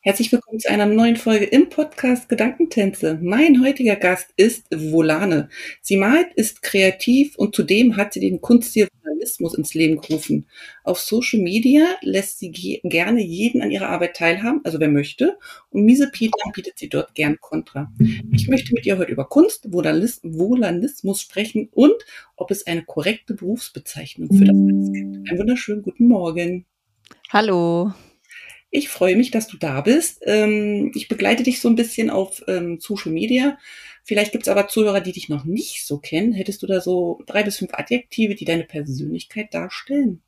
Herzlich willkommen zu einer neuen Folge im Podcast Gedankentänze. Mein heutiger Gast ist Volane. Sie malt, ist kreativ und zudem hat sie den Kunststil Journalismus ins Leben gerufen. Auf Social Media lässt sie ge gerne jeden an ihrer Arbeit teilhaben, also wer möchte. Und Miese Peter bietet sie dort gern Kontra. Ich möchte mit ihr heute über Kunst, Volanismus sprechen und ob es eine korrekte Berufsbezeichnung für das alles gibt. Einen wunderschönen guten Morgen. Hallo. Ich freue mich, dass du da bist. Ähm, ich begleite dich so ein bisschen auf ähm, Social Media. Vielleicht gibt es aber Zuhörer, die dich noch nicht so kennen. Hättest du da so drei bis fünf Adjektive, die deine Persönlichkeit darstellen?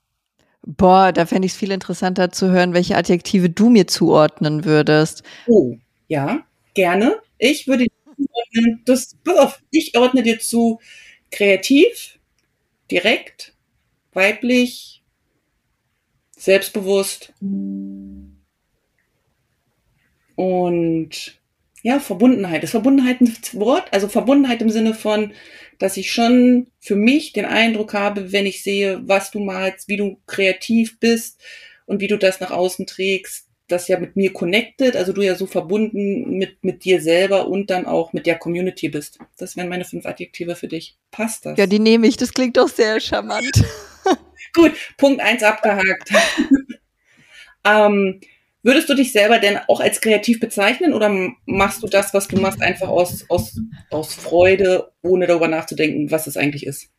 Boah, da fände ich es viel interessanter zu hören, welche Adjektive du mir zuordnen würdest. Oh, ja, gerne. Ich würde zuordnen, das, pass auf, ich ordne dir zu kreativ, direkt, weiblich, selbstbewusst. Und ja, Verbundenheit. Ist Verbundenheit ein Wort? Also Verbundenheit im Sinne von, dass ich schon für mich den Eindruck habe, wenn ich sehe, was du malst, wie du kreativ bist und wie du das nach außen trägst, das ja mit mir connected, also du ja so verbunden mit, mit dir selber und dann auch mit der Community bist. Das wären meine fünf Adjektive für dich. Passt das? Ja, die nehme ich. Das klingt doch sehr charmant. Gut, Punkt eins abgehakt. ähm, Würdest du dich selber denn auch als kreativ bezeichnen oder machst du das, was du machst, einfach aus, aus, aus Freude, ohne darüber nachzudenken, was es eigentlich ist?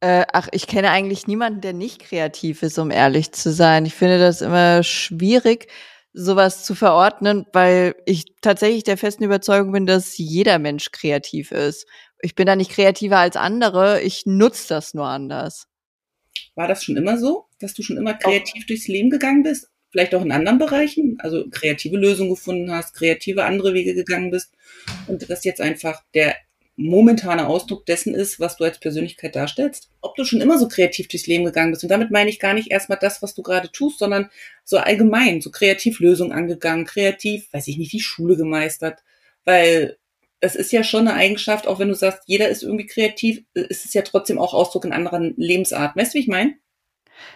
Äh, ach, ich kenne eigentlich niemanden, der nicht kreativ ist, um ehrlich zu sein. Ich finde das immer schwierig, sowas zu verordnen, weil ich tatsächlich der festen Überzeugung bin, dass jeder Mensch kreativ ist. Ich bin da nicht kreativer als andere, ich nutze das nur anders. War das schon immer so, dass du schon immer kreativ durchs Leben gegangen bist? Vielleicht auch in anderen Bereichen, also kreative Lösungen gefunden hast, kreative andere Wege gegangen bist und das jetzt einfach der momentane Ausdruck dessen ist, was du als Persönlichkeit darstellst. Ob du schon immer so kreativ durchs Leben gegangen bist. Und damit meine ich gar nicht erstmal das, was du gerade tust, sondern so allgemein, so kreativ Lösungen angegangen, kreativ, weiß ich nicht, die Schule gemeistert. Weil es ist ja schon eine Eigenschaft, auch wenn du sagst, jeder ist irgendwie kreativ, ist es ja trotzdem auch Ausdruck in anderen Lebensarten. Weißt du, wie ich meine?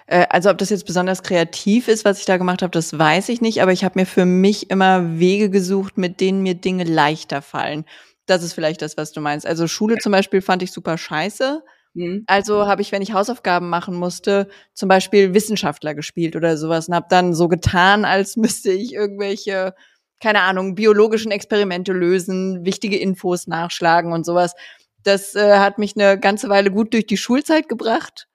Äh, also ob das jetzt besonders kreativ ist, was ich da gemacht habe, das weiß ich nicht, aber ich habe mir für mich immer Wege gesucht, mit denen mir Dinge leichter fallen. Das ist vielleicht das, was du meinst. Also Schule zum Beispiel fand ich super scheiße. Mhm. Also habe ich, wenn ich Hausaufgaben machen musste, zum Beispiel Wissenschaftler gespielt oder sowas und habe dann so getan, als müsste ich irgendwelche, keine Ahnung, biologischen Experimente lösen, wichtige Infos nachschlagen und sowas. Das äh, hat mich eine ganze Weile gut durch die Schulzeit gebracht.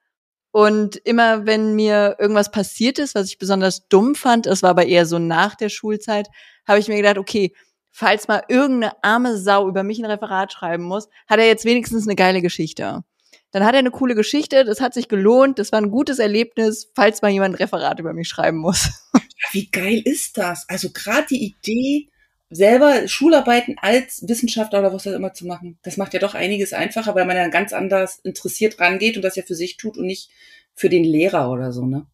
Und immer wenn mir irgendwas passiert ist, was ich besonders dumm fand, es war aber eher so nach der Schulzeit, habe ich mir gedacht, okay, falls mal irgendeine arme Sau über mich ein Referat schreiben muss, hat er jetzt wenigstens eine geile Geschichte. Dann hat er eine coole Geschichte, das hat sich gelohnt, das war ein gutes Erlebnis, falls mal jemand ein Referat über mich schreiben muss. Wie geil ist das? Also gerade die Idee, selber Schularbeiten als Wissenschaftler oder was auch immer zu machen, das macht ja doch einiges einfacher, weil man dann ganz anders interessiert rangeht und das ja für sich tut und nicht für den Lehrer oder so, ne?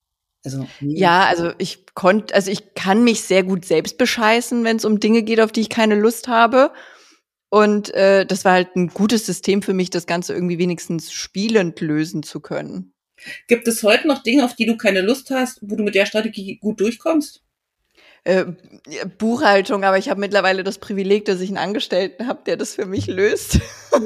Also, ja, also ich konnte, also ich kann mich sehr gut selbst bescheißen, wenn es um Dinge geht, auf die ich keine Lust habe. Und äh, das war halt ein gutes System für mich, das Ganze irgendwie wenigstens spielend lösen zu können. Gibt es heute noch Dinge, auf die du keine Lust hast, wo du mit der Strategie gut durchkommst? Äh, Buchhaltung, aber ich habe mittlerweile das Privileg, dass ich einen Angestellten habe, der das für mich löst.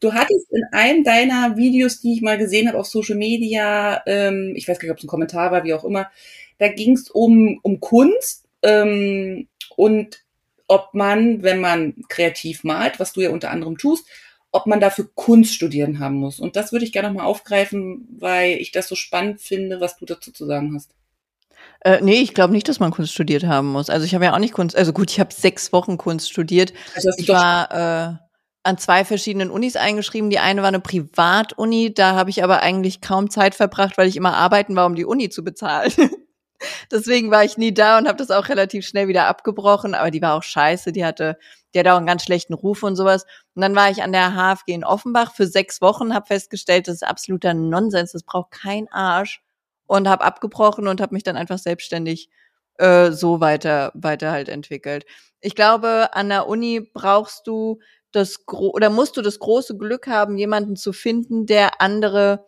Du hattest in einem deiner Videos, die ich mal gesehen habe auf Social Media, ähm, ich weiß gar nicht, ob es ein Kommentar war, wie auch immer, da ging es um, um Kunst ähm, und ob man, wenn man kreativ malt, was du ja unter anderem tust, ob man dafür Kunst studieren haben muss. Und das würde ich gerne nochmal aufgreifen, weil ich das so spannend finde, was du dazu zu sagen hast. Äh, nee, ich glaube nicht, dass man Kunst studiert haben muss. Also ich habe ja auch nicht Kunst, also gut, ich habe sechs Wochen Kunst studiert. Also ich war äh, an zwei verschiedenen Unis eingeschrieben. Die eine war eine Privatuni, da habe ich aber eigentlich kaum Zeit verbracht, weil ich immer arbeiten war, um die Uni zu bezahlen. Deswegen war ich nie da und habe das auch relativ schnell wieder abgebrochen. Aber die war auch scheiße. Die hatte, die hatte auch einen ganz schlechten Ruf und sowas. Und dann war ich an der HFG in Offenbach für sechs Wochen, habe festgestellt, das ist absoluter Nonsens. Das braucht kein Arsch. Und habe abgebrochen und habe mich dann einfach selbstständig äh, so weiter, weiter halt entwickelt. Ich glaube, an der Uni brauchst du das gro oder musst du das große Glück haben, jemanden zu finden, der andere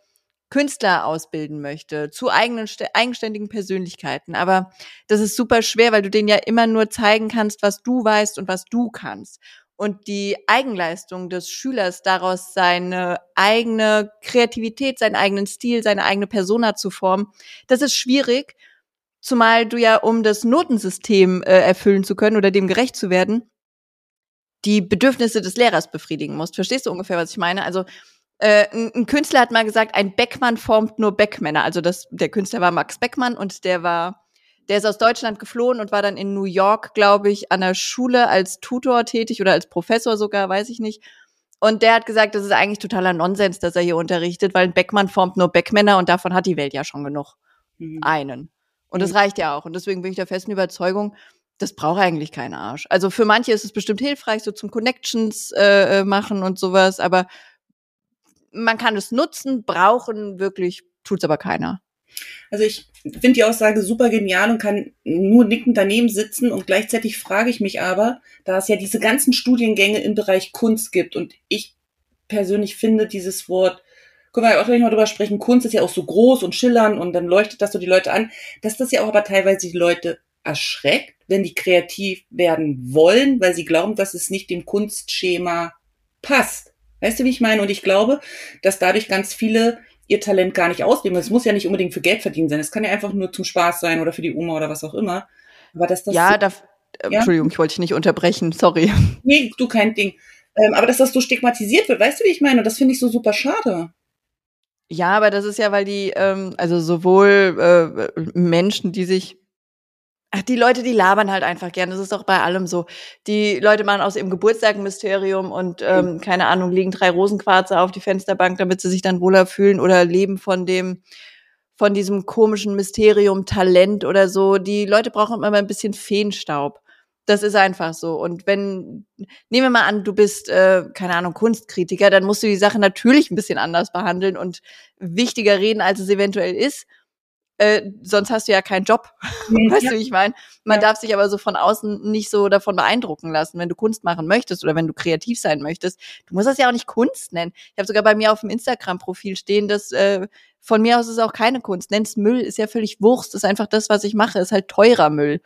Künstler ausbilden möchte, zu eigenen, eigenständigen Persönlichkeiten. Aber das ist super schwer, weil du denen ja immer nur zeigen kannst, was du weißt und was du kannst. Und die Eigenleistung des Schülers daraus seine eigene Kreativität, seinen eigenen Stil, seine eigene Persona zu formen, das ist schwierig. Zumal du ja, um das Notensystem äh, erfüllen zu können oder dem gerecht zu werden, die Bedürfnisse des Lehrers befriedigen musst. Verstehst du ungefähr, was ich meine? Also äh, ein, Künstler hat mal gesagt, ein Beckmann formt nur Beckmänner. Also das, der Künstler war Max Beckmann und der war, der ist aus Deutschland geflohen und war dann in New York, glaube ich, an der Schule als Tutor tätig oder als Professor sogar, weiß ich nicht. Und der hat gesagt, das ist eigentlich totaler Nonsens, dass er hier unterrichtet, weil ein Beckmann formt nur Beckmänner und davon hat die Welt ja schon genug. Mhm. Einen. Und das mhm. reicht ja auch. Und deswegen bin ich der festen Überzeugung, das braucht eigentlich kein Arsch. Also für manche ist es bestimmt hilfreich, so zum Connections äh, äh machen und sowas, aber man kann es nutzen, brauchen, wirklich tut's aber keiner. Also ich finde die Aussage super genial und kann nur nickend daneben sitzen und gleichzeitig frage ich mich aber, da es ja diese ganzen Studiengänge im Bereich Kunst gibt und ich persönlich finde dieses Wort, können wir auch gleich mal drüber sprechen, Kunst ist ja auch so groß und schillern und dann leuchtet das so die Leute an, dass das ja auch aber teilweise die Leute erschreckt, wenn die kreativ werden wollen, weil sie glauben, dass es nicht dem Kunstschema passt. Weißt du, wie ich meine? Und ich glaube, dass dadurch ganz viele ihr Talent gar nicht ausleben. Es muss ja nicht unbedingt für Geld verdienen sein. Es kann ja einfach nur zum Spaß sein oder für die Oma oder was auch immer. Aber dass das ja, so, da, äh, ja? Entschuldigung, ich wollte dich nicht unterbrechen. Sorry. Nee, du kein Ding. Ähm, aber dass das so stigmatisiert wird, weißt du, wie ich meine? Und das finde ich so super schade. Ja, aber das ist ja, weil die, ähm, also sowohl äh, Menschen, die sich die Leute, die labern halt einfach gern. Das ist doch bei allem so. Die Leute machen aus ihrem Geburtstag ein Mysterium und ähm, keine Ahnung, legen drei Rosenquarze auf die Fensterbank, damit sie sich dann wohler fühlen oder leben von dem, von diesem komischen Mysterium, Talent oder so. Die Leute brauchen immer ein bisschen Feenstaub. Das ist einfach so. Und wenn, nehmen wir mal an, du bist, äh, keine Ahnung, Kunstkritiker, dann musst du die Sache natürlich ein bisschen anders behandeln und wichtiger reden, als es eventuell ist äh, sonst hast du ja keinen Job. Ja. weißt du, wie ich meine? Man ja. darf sich aber so von außen nicht so davon beeindrucken lassen, wenn du Kunst machen möchtest oder wenn du kreativ sein möchtest. Du musst das ja auch nicht Kunst nennen. Ich habe sogar bei mir auf dem Instagram-Profil stehen, dass äh, von mir aus ist auch keine Kunst. Nenn's Müll, ist ja völlig Wurst. Ist einfach das, was ich mache, ist halt teurer Müll.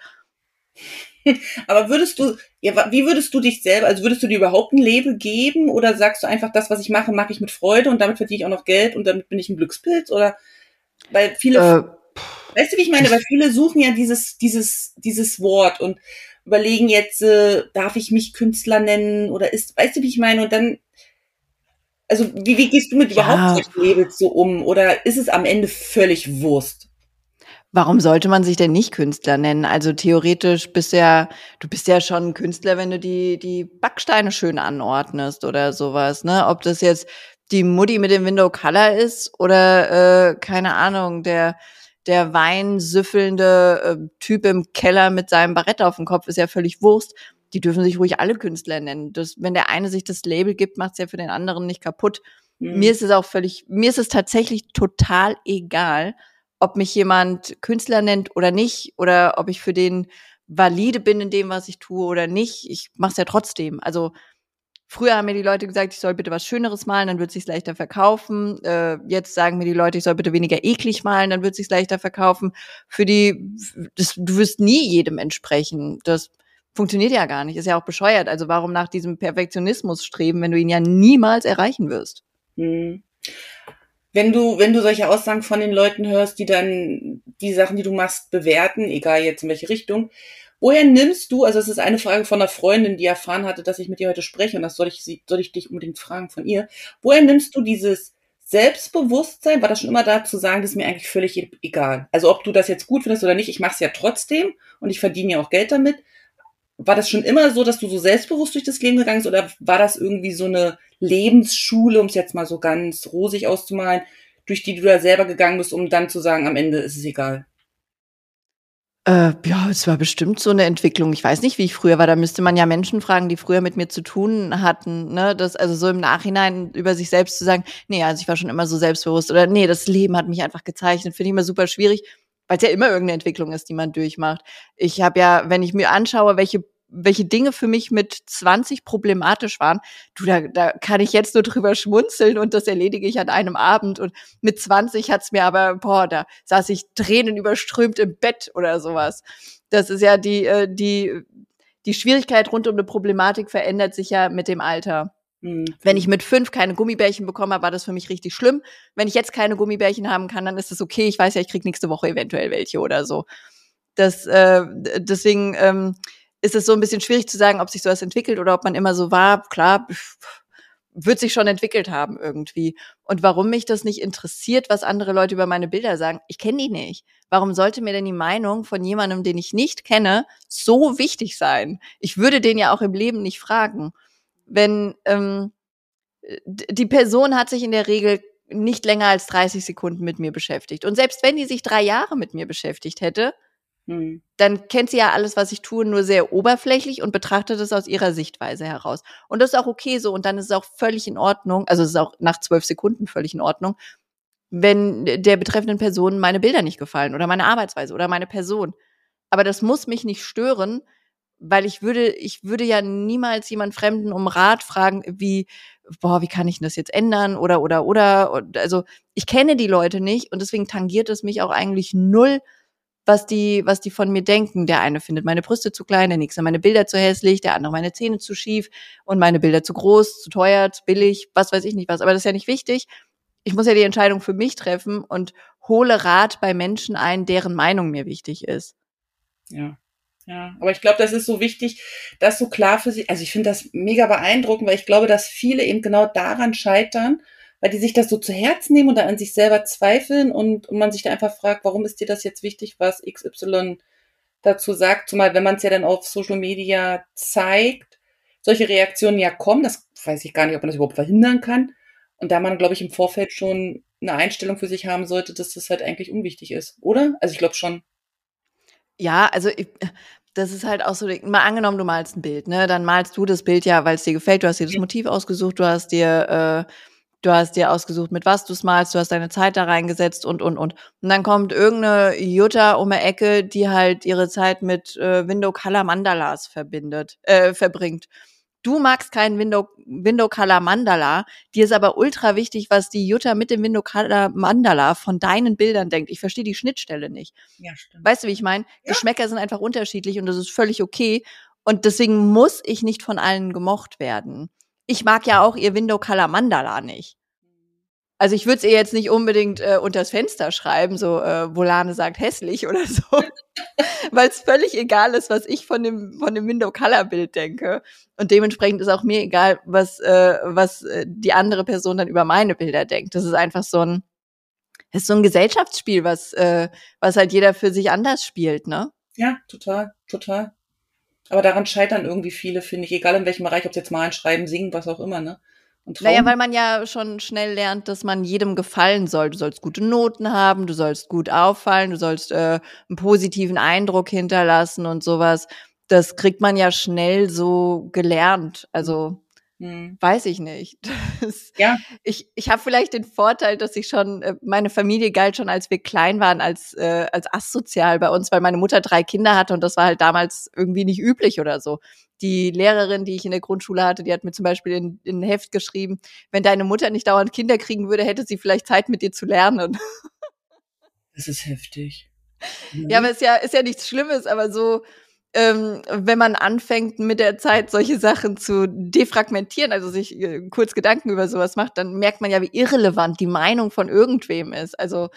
Aber würdest du, ja, wie würdest du dich selber, also würdest du dir überhaupt ein Label geben oder sagst du einfach, das, was ich mache, mache ich mit Freude und damit verdiene ich auch noch Geld und damit bin ich ein Glückspilz oder weil viele äh, Weißt du, wie ich meine? Weil viele suchen ja dieses, dieses, dieses Wort und überlegen jetzt, äh, darf ich mich Künstler nennen oder ist, weißt du, wie ich meine? Und dann, also wie, wie gehst du mit ja. überhaupt solchen Labels so um? Oder ist es am Ende völlig Wurst? Warum sollte man sich denn nicht Künstler nennen? Also theoretisch bist du ja, du bist ja schon ein Künstler, wenn du die, die Backsteine schön anordnest oder sowas, ne? Ob das jetzt die Mutti mit dem Window Color ist oder, äh, keine Ahnung, der, der weinsüffelnde äh, Typ im Keller mit seinem Barett auf dem Kopf ist ja völlig Wurst. Die dürfen sich ruhig alle Künstler nennen. Das, wenn der eine sich das Label gibt, macht es ja für den anderen nicht kaputt. Mhm. Mir ist es auch völlig, mir ist es tatsächlich total egal, ob mich jemand Künstler nennt oder nicht, oder ob ich für den valide bin in dem, was ich tue oder nicht. Ich mache es ja trotzdem. Also Früher haben mir die Leute gesagt, ich soll bitte was Schöneres malen, dann wird es sich leichter verkaufen. Äh, jetzt sagen mir die Leute, ich soll bitte weniger eklig malen, dann wird es sich leichter verkaufen. Für die, das, du wirst nie jedem entsprechen. Das funktioniert ja gar nicht. Ist ja auch bescheuert. Also warum nach diesem Perfektionismus streben, wenn du ihn ja niemals erreichen wirst? Hm. Wenn du, wenn du solche Aussagen von den Leuten hörst, die dann die Sachen, die du machst, bewerten, egal jetzt in welche Richtung, Woher nimmst du, also es ist eine Frage von einer Freundin, die erfahren hatte, dass ich mit dir heute spreche und das soll ich, soll ich dich unbedingt fragen von ihr. Woher nimmst du dieses Selbstbewusstsein? War das schon immer da zu sagen, das ist mir eigentlich völlig e-, egal. Also ob du das jetzt gut findest oder nicht, ich mache es ja trotzdem und ich verdiene ja auch Geld damit. War das schon immer so, dass du so selbstbewusst durch das Leben gegangen bist oder war das irgendwie so eine Lebensschule, um es jetzt mal so ganz rosig auszumalen, durch die du da selber gegangen bist, um dann zu sagen, am Ende ist es egal? Äh, ja, es war bestimmt so eine Entwicklung. Ich weiß nicht, wie ich früher war. Da müsste man ja Menschen fragen, die früher mit mir zu tun hatten, ne? Das also so im Nachhinein über sich selbst zu sagen: „Ne, also ich war schon immer so selbstbewusst“ oder „ne, das Leben hat mich einfach gezeichnet“, finde ich immer super schwierig, weil's ja immer irgendeine Entwicklung ist, die man durchmacht. Ich habe ja, wenn ich mir anschaue, welche welche Dinge für mich mit 20 problematisch waren, du, da, da kann ich jetzt nur drüber schmunzeln und das erledige ich an einem Abend. Und mit 20 hat's mir aber, boah, da saß ich Tränen überströmt im Bett oder sowas. Das ist ja die, äh, die, die Schwierigkeit rund um eine Problematik verändert sich ja mit dem Alter. Mhm. Wenn ich mit fünf keine Gummibärchen bekommen habe, war das für mich richtig schlimm. Wenn ich jetzt keine Gummibärchen haben kann, dann ist das okay. Ich weiß ja, ich krieg nächste Woche eventuell welche oder so. Das, äh, deswegen, ähm, ist es so ein bisschen schwierig zu sagen, ob sich sowas entwickelt oder ob man immer so war. Klar, wird sich schon entwickelt haben irgendwie. Und warum mich das nicht interessiert, was andere Leute über meine Bilder sagen, ich kenne die nicht. Warum sollte mir denn die Meinung von jemandem, den ich nicht kenne, so wichtig sein? Ich würde den ja auch im Leben nicht fragen. Wenn ähm, die Person hat sich in der Regel nicht länger als 30 Sekunden mit mir beschäftigt. Und selbst wenn die sich drei Jahre mit mir beschäftigt hätte, hm. dann kennt sie ja alles, was ich tue, nur sehr oberflächlich und betrachtet es aus ihrer Sichtweise heraus. Und das ist auch okay so und dann ist es auch völlig in Ordnung, also es ist auch nach zwölf Sekunden völlig in Ordnung, wenn der betreffenden Person meine Bilder nicht gefallen oder meine Arbeitsweise oder meine Person. Aber das muss mich nicht stören, weil ich würde, ich würde ja niemals jemand Fremden um Rat fragen, wie, boah, wie kann ich das jetzt ändern oder, oder, oder. Also ich kenne die Leute nicht und deswegen tangiert es mich auch eigentlich null, was die, was die von mir denken. Der eine findet meine Brüste zu klein, der nächste meine Bilder zu hässlich, der andere meine Zähne zu schief und meine Bilder zu groß, zu teuer, zu billig, was weiß ich nicht was. Aber das ist ja nicht wichtig. Ich muss ja die Entscheidung für mich treffen und hole Rat bei Menschen ein, deren Meinung mir wichtig ist. Ja. Ja, aber ich glaube, das ist so wichtig, das so klar für sie. Also ich finde das mega beeindruckend, weil ich glaube, dass viele eben genau daran scheitern, weil die sich das so zu Herzen nehmen und da an sich selber zweifeln und, und man sich da einfach fragt, warum ist dir das jetzt wichtig, was XY dazu sagt, zumal wenn man es ja dann auf Social Media zeigt, solche Reaktionen ja kommen, das weiß ich gar nicht, ob man das überhaupt verhindern kann. Und da man, glaube ich, im Vorfeld schon eine Einstellung für sich haben sollte, dass das halt eigentlich unwichtig ist, oder? Also ich glaube schon. Ja, also ich, das ist halt auch so, mal angenommen, du malst ein Bild, ne? Dann malst du das Bild ja, weil es dir gefällt, du hast dir das Motiv ausgesucht, du hast dir äh, du hast dir ausgesucht, mit was du malst, du hast deine Zeit da reingesetzt und, und, und. Und dann kommt irgendeine Jutta um die Ecke, die halt ihre Zeit mit äh, Window Color Mandalas verbindet, äh, verbringt. Du magst keinen Window, Window Color Mandala, dir ist aber ultra wichtig, was die Jutta mit dem Window Color Mandala von deinen Bildern denkt. Ich verstehe die Schnittstelle nicht. Ja, stimmt. Weißt du, wie ich meine? Ja. Geschmäcker sind einfach unterschiedlich und das ist völlig okay. Und deswegen muss ich nicht von allen gemocht werden ich mag ja auch ihr Window Color Mandala nicht. Also ich würde es ihr jetzt nicht unbedingt äh, unters Fenster schreiben, so äh, Volane sagt hässlich oder so, weil es völlig egal ist, was ich von dem von dem Window Color Bild denke und dementsprechend ist auch mir egal, was äh, was äh, die andere Person dann über meine Bilder denkt. Das ist einfach so ein ist so ein Gesellschaftsspiel, was äh, was halt jeder für sich anders spielt, ne? Ja, total, total. Aber daran scheitern irgendwie viele, finde ich, egal in welchem Bereich, ob sie jetzt malen, schreiben, singen, was auch immer, ne? Naja, weil man ja schon schnell lernt, dass man jedem gefallen soll. Du sollst gute Noten haben, du sollst gut auffallen, du sollst äh, einen positiven Eindruck hinterlassen und sowas. Das kriegt man ja schnell so gelernt. Also hm. Weiß ich nicht. Das, ja. Ich, ich habe vielleicht den Vorteil, dass ich schon, äh, meine Familie galt schon, als wir klein waren, als, äh, als asozial bei uns, weil meine Mutter drei Kinder hatte und das war halt damals irgendwie nicht üblich oder so. Die Lehrerin, die ich in der Grundschule hatte, die hat mir zum Beispiel in, in ein Heft geschrieben, wenn deine Mutter nicht dauernd Kinder kriegen würde, hätte sie vielleicht Zeit mit dir zu lernen. Das ist heftig. Ja, aber ist ja, ist ja nichts Schlimmes, aber so, ähm, wenn man anfängt mit der Zeit solche Sachen zu defragmentieren, also sich äh, kurz Gedanken über sowas macht, dann merkt man ja, wie irrelevant die Meinung von irgendwem ist. Also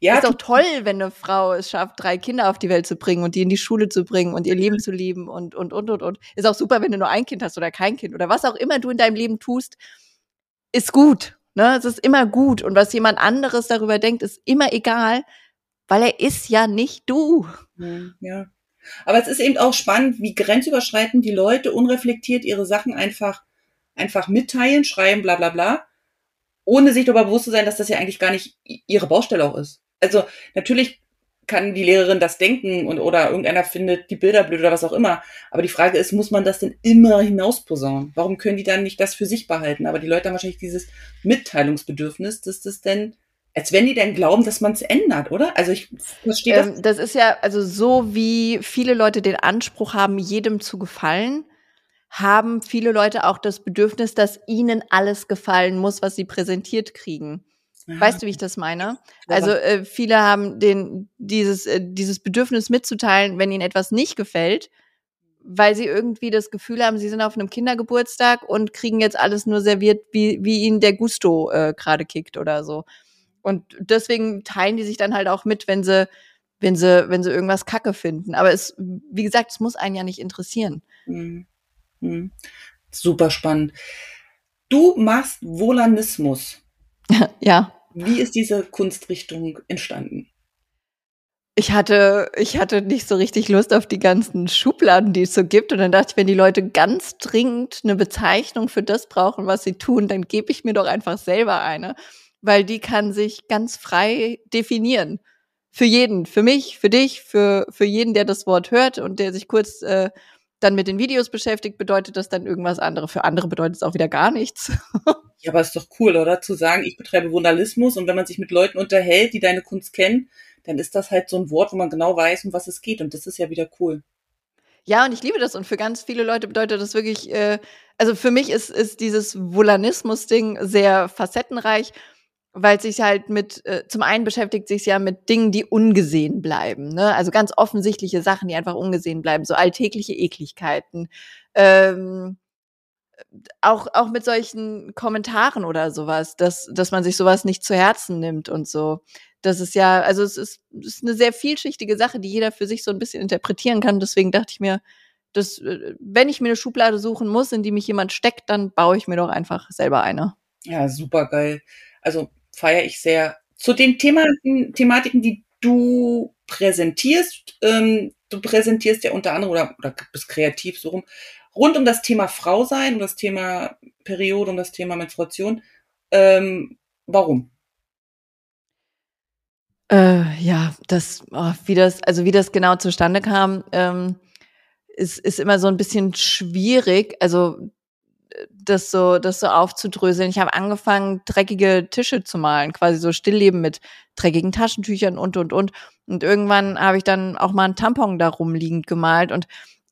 ja, ist doch toll, wenn eine Frau es schafft, drei Kinder auf die Welt zu bringen und die in die Schule zu bringen und ihr Leben zu lieben und und und und und. Ist auch super, wenn du nur ein Kind hast oder kein Kind oder was auch immer du in deinem Leben tust, ist gut. Ne, es ist immer gut und was jemand anderes darüber denkt, ist immer egal, weil er ist ja nicht du. Ja. Aber es ist eben auch spannend, wie grenzüberschreitend die Leute unreflektiert ihre Sachen einfach, einfach mitteilen, schreiben, bla bla bla, ohne sich darüber bewusst zu sein, dass das ja eigentlich gar nicht ihre Baustelle auch ist. Also natürlich kann die Lehrerin das denken und oder irgendeiner findet die Bilder blöd oder was auch immer. Aber die Frage ist, muss man das denn immer hinausposaunen? Warum können die dann nicht das für sich behalten? Aber die Leute haben wahrscheinlich dieses Mitteilungsbedürfnis, dass das denn, als wenn die denn glauben, dass man es ändert, oder? Also ich verstehe das. Ähm, das ist ja also so, wie viele Leute den Anspruch haben, jedem zu gefallen, haben viele Leute auch das Bedürfnis, dass ihnen alles gefallen muss, was sie präsentiert kriegen. Weißt du, wie ich das meine? Also äh, viele haben den dieses äh, dieses Bedürfnis mitzuteilen, wenn ihnen etwas nicht gefällt, weil sie irgendwie das Gefühl haben, sie sind auf einem Kindergeburtstag und kriegen jetzt alles nur serviert, wie wie ihnen der Gusto äh, gerade kickt oder so. Und deswegen teilen die sich dann halt auch mit, wenn sie wenn sie wenn sie irgendwas Kacke finden. Aber es wie gesagt, es muss einen ja nicht interessieren. Mhm. Mhm. Super spannend. Du machst Volanismus. ja. Wie ist diese Kunstrichtung entstanden? Ich hatte, ich hatte nicht so richtig Lust auf die ganzen Schubladen, die es so gibt. Und dann dachte ich, wenn die Leute ganz dringend eine Bezeichnung für das brauchen, was sie tun, dann gebe ich mir doch einfach selber eine. Weil die kann sich ganz frei definieren. Für jeden, für mich, für dich, für, für jeden, der das Wort hört und der sich kurz äh, dann mit den Videos beschäftigt, bedeutet das dann irgendwas anderes. Für andere bedeutet es auch wieder gar nichts. ja, aber ist doch cool, oder? Zu sagen, ich betreibe Vandalismus und wenn man sich mit Leuten unterhält, die deine Kunst kennen, dann ist das halt so ein Wort, wo man genau weiß, um was es geht. Und das ist ja wieder cool. Ja, und ich liebe das. Und für ganz viele Leute bedeutet das wirklich, äh, also für mich ist, ist dieses Volanismus-Ding sehr facettenreich weil sich halt mit, äh, zum einen beschäftigt sich ja mit Dingen, die ungesehen bleiben, ne? Also ganz offensichtliche Sachen, die einfach ungesehen bleiben, so alltägliche Ekligkeiten. Ähm, auch, auch mit solchen Kommentaren oder sowas, dass, dass man sich sowas nicht zu Herzen nimmt und so. Das ist ja, also es ist, es ist eine sehr vielschichtige Sache, die jeder für sich so ein bisschen interpretieren kann. Deswegen dachte ich mir, dass, äh, wenn ich mir eine Schublade suchen muss, in die mich jemand steckt, dann baue ich mir doch einfach selber eine. Ja, super geil. Also feiere ich sehr. Zu den Thematiken, Thematiken, die du präsentierst, ähm, du präsentierst ja unter anderem oder, oder bist kreativ so rum, rund um das Thema Frau sein, um das Thema Periode, um das Thema Menstruation. Ähm, warum? Äh, ja, das, oh, wie das, also wie das genau zustande kam, ähm, ist, ist immer so ein bisschen schwierig. Also das so, das so aufzudröseln. Ich habe angefangen, dreckige Tische zu malen, quasi so Stillleben mit dreckigen Taschentüchern und, und, und. Und irgendwann habe ich dann auch mal einen Tampon da rumliegend gemalt und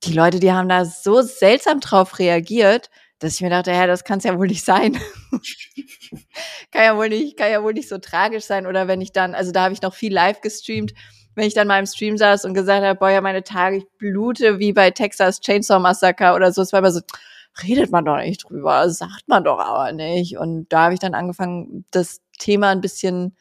die Leute, die haben da so seltsam drauf reagiert, dass ich mir dachte, ja, das kann es ja wohl nicht sein. kann ja wohl nicht, kann ja wohl nicht so tragisch sein. Oder wenn ich dann, also da habe ich noch viel live gestreamt, wenn ich dann mal im Stream saß und gesagt habe, boah, ja, meine Tage, ich blute wie bei Texas Chainsaw Massacre oder so. Es war immer so, redet man doch nicht drüber, sagt man doch aber nicht. Und da habe ich dann angefangen, das Thema ein bisschen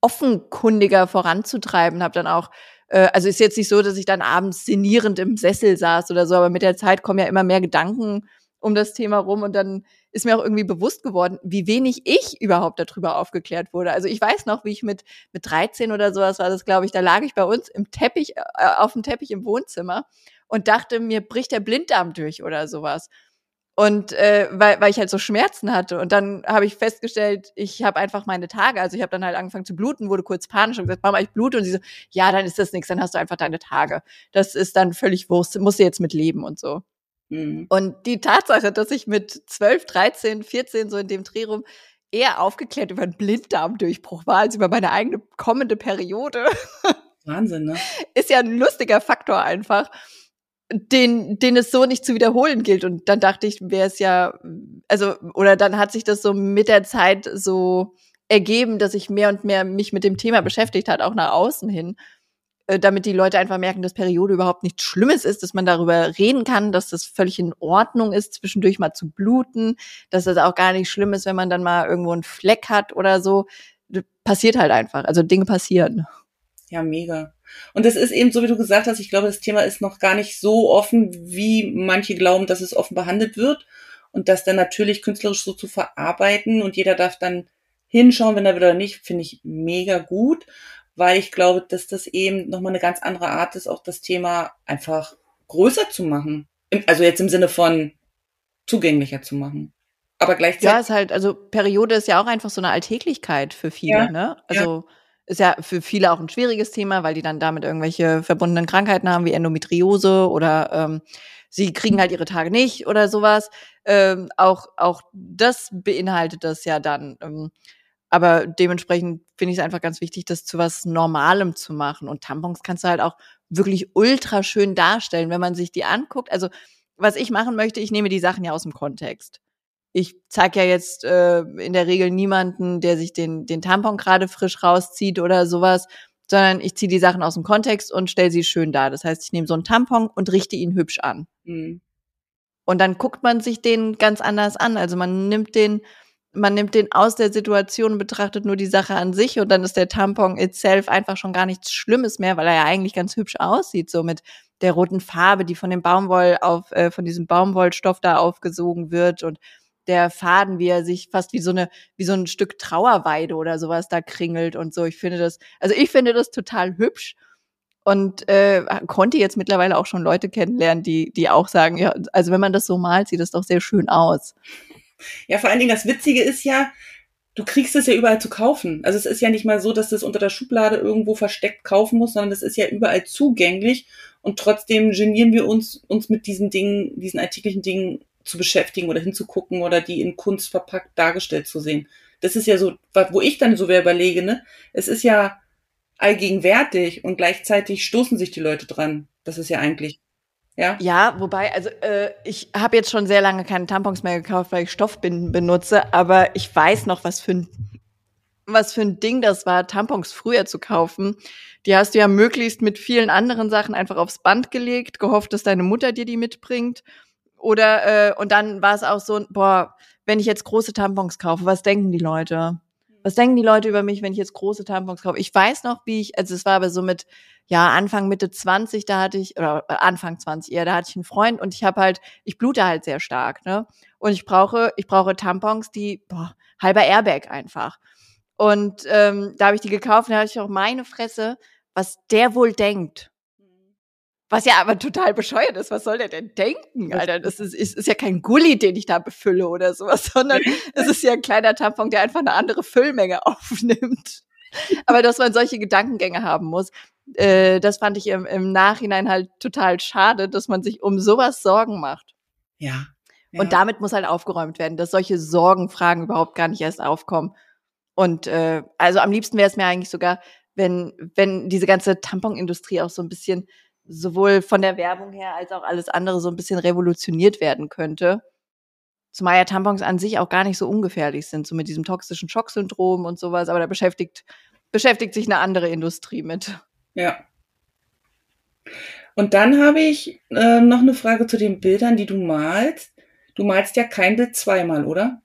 offenkundiger voranzutreiben, habe dann auch äh, also ist jetzt nicht so, dass ich dann abends sinnierend im Sessel saß oder so, aber mit der Zeit kommen ja immer mehr Gedanken um das Thema rum und dann ist mir auch irgendwie bewusst geworden, wie wenig ich überhaupt darüber aufgeklärt wurde. Also ich weiß noch, wie ich mit mit 13 oder sowas war das, glaube ich, da lag ich bei uns im Teppich äh, auf dem Teppich im Wohnzimmer und dachte, mir bricht der Blinddarm durch oder sowas. Und äh, weil, weil ich halt so Schmerzen hatte. Und dann habe ich festgestellt, ich habe einfach meine Tage. Also ich habe dann halt angefangen zu bluten, wurde kurz panisch und gesagt, Mama, ich blute. Und sie so, ja, dann ist das nichts, dann hast du einfach deine Tage. Das ist dann völlig Wurst, musst du jetzt mit leben und so. Mhm. Und die Tatsache, dass ich mit 12, 13, 14 so in dem Dreh rum eher aufgeklärt über einen Blinddarmdurchbruch war, als über meine eigene kommende Periode. Wahnsinn, ne? Ist ja ein lustiger Faktor einfach den, den es so nicht zu wiederholen gilt. Und dann dachte ich, wäre es ja, also, oder dann hat sich das so mit der Zeit so ergeben, dass ich mehr und mehr mich mit dem Thema beschäftigt hat, auch nach außen hin, äh, damit die Leute einfach merken, dass Periode überhaupt nichts Schlimmes ist, dass man darüber reden kann, dass das völlig in Ordnung ist, zwischendurch mal zu bluten, dass das auch gar nicht schlimm ist, wenn man dann mal irgendwo einen Fleck hat oder so. Passiert halt einfach. Also Dinge passieren. Ja, mega. Und es ist eben so, wie du gesagt hast, ich glaube, das Thema ist noch gar nicht so offen, wie manche glauben, dass es offen behandelt wird. Und das dann natürlich künstlerisch so zu verarbeiten und jeder darf dann hinschauen, wenn er will oder nicht, finde ich mega gut, weil ich glaube, dass das eben nochmal eine ganz andere Art ist, auch das Thema einfach größer zu machen. Also jetzt im Sinne von zugänglicher zu machen. Aber gleichzeitig. Ja, ist halt, also Periode ist ja auch einfach so eine Alltäglichkeit für viele, ja, ne? Also. Ja ist ja für viele auch ein schwieriges Thema, weil die dann damit irgendwelche verbundenen Krankheiten haben, wie Endometriose oder ähm, sie kriegen halt ihre Tage nicht oder sowas. Ähm, auch, auch das beinhaltet das ja dann. Ähm, aber dementsprechend finde ich es einfach ganz wichtig, das zu was Normalem zu machen. Und Tampons kannst du halt auch wirklich ultra schön darstellen, wenn man sich die anguckt. Also, was ich machen möchte, ich nehme die Sachen ja aus dem Kontext. Ich zeige ja jetzt äh, in der Regel niemanden, der sich den, den Tampon gerade frisch rauszieht oder sowas, sondern ich ziehe die Sachen aus dem Kontext und stelle sie schön dar. Das heißt, ich nehme so einen Tampon und richte ihn hübsch an. Mhm. Und dann guckt man sich den ganz anders an. Also man nimmt den, man nimmt den aus der Situation und betrachtet nur die Sache an sich und dann ist der Tampon itself einfach schon gar nichts Schlimmes mehr, weil er ja eigentlich ganz hübsch aussieht, so mit der roten Farbe, die von dem Baumwoll auf, äh, von diesem Baumwollstoff da aufgesogen wird und der Faden, wie er sich fast wie so eine, wie so ein Stück Trauerweide oder sowas da kringelt und so. Ich finde das, also ich finde das total hübsch und äh, konnte jetzt mittlerweile auch schon Leute kennenlernen, die, die auch sagen, ja, also wenn man das so malt, sieht das doch sehr schön aus. Ja, vor allen Dingen das Witzige ist ja, du kriegst es ja überall zu kaufen. Also es ist ja nicht mal so, dass du es unter der Schublade irgendwo versteckt kaufen musst, sondern es ist ja überall zugänglich und trotzdem genieren wir uns, uns mit diesen Dingen, diesen alltäglichen Dingen zu beschäftigen oder hinzugucken oder die in Kunst verpackt dargestellt zu sehen. Das ist ja so, wo ich dann so überlege, ne? Es ist ja allgegenwärtig und gleichzeitig stoßen sich die Leute dran. Das ist ja eigentlich ja. Ja, wobei, also äh, ich habe jetzt schon sehr lange keine Tampons mehr gekauft, weil ich Stoffbinden benutze, aber ich weiß noch, was für ein was für ein Ding das war, Tampons früher zu kaufen. Die hast du ja möglichst mit vielen anderen Sachen einfach aufs Band gelegt, gehofft, dass deine Mutter dir die mitbringt. Oder äh, und dann war es auch so, boah, wenn ich jetzt große Tampons kaufe, was denken die Leute? Was denken die Leute über mich, wenn ich jetzt große Tampons kaufe? Ich weiß noch, wie ich, also es war aber so mit ja, Anfang, Mitte 20, da hatte ich, oder äh, Anfang 20 eher, da hatte ich einen Freund und ich habe halt, ich blute halt sehr stark, ne? Und ich brauche, ich brauche Tampons, die, boah, halber Airbag einfach. Und ähm, da habe ich die gekauft und da hatte ich auch meine Fresse, was der wohl denkt. Was ja aber total bescheuert ist. Was soll der denn denken, Alter? Das ist, ist, ist ja kein Gully, den ich da befülle oder sowas, sondern es ist ja ein kleiner Tampon, der einfach eine andere Füllmenge aufnimmt. Aber dass man solche Gedankengänge haben muss, äh, das fand ich im, im Nachhinein halt total schade, dass man sich um sowas Sorgen macht. Ja. ja. Und damit muss halt aufgeräumt werden, dass solche Sorgenfragen überhaupt gar nicht erst aufkommen. Und äh, also am liebsten wäre es mir eigentlich sogar, wenn, wenn diese ganze Tamponindustrie auch so ein bisschen sowohl von der Werbung her als auch alles andere so ein bisschen revolutioniert werden könnte. Zumal ja Tampons an sich auch gar nicht so ungefährlich sind, so mit diesem toxischen Schocksyndrom und sowas, aber da beschäftigt, beschäftigt sich eine andere Industrie mit. Ja. Und dann habe ich äh, noch eine Frage zu den Bildern, die du malst. Du malst ja kein Bild zweimal, oder?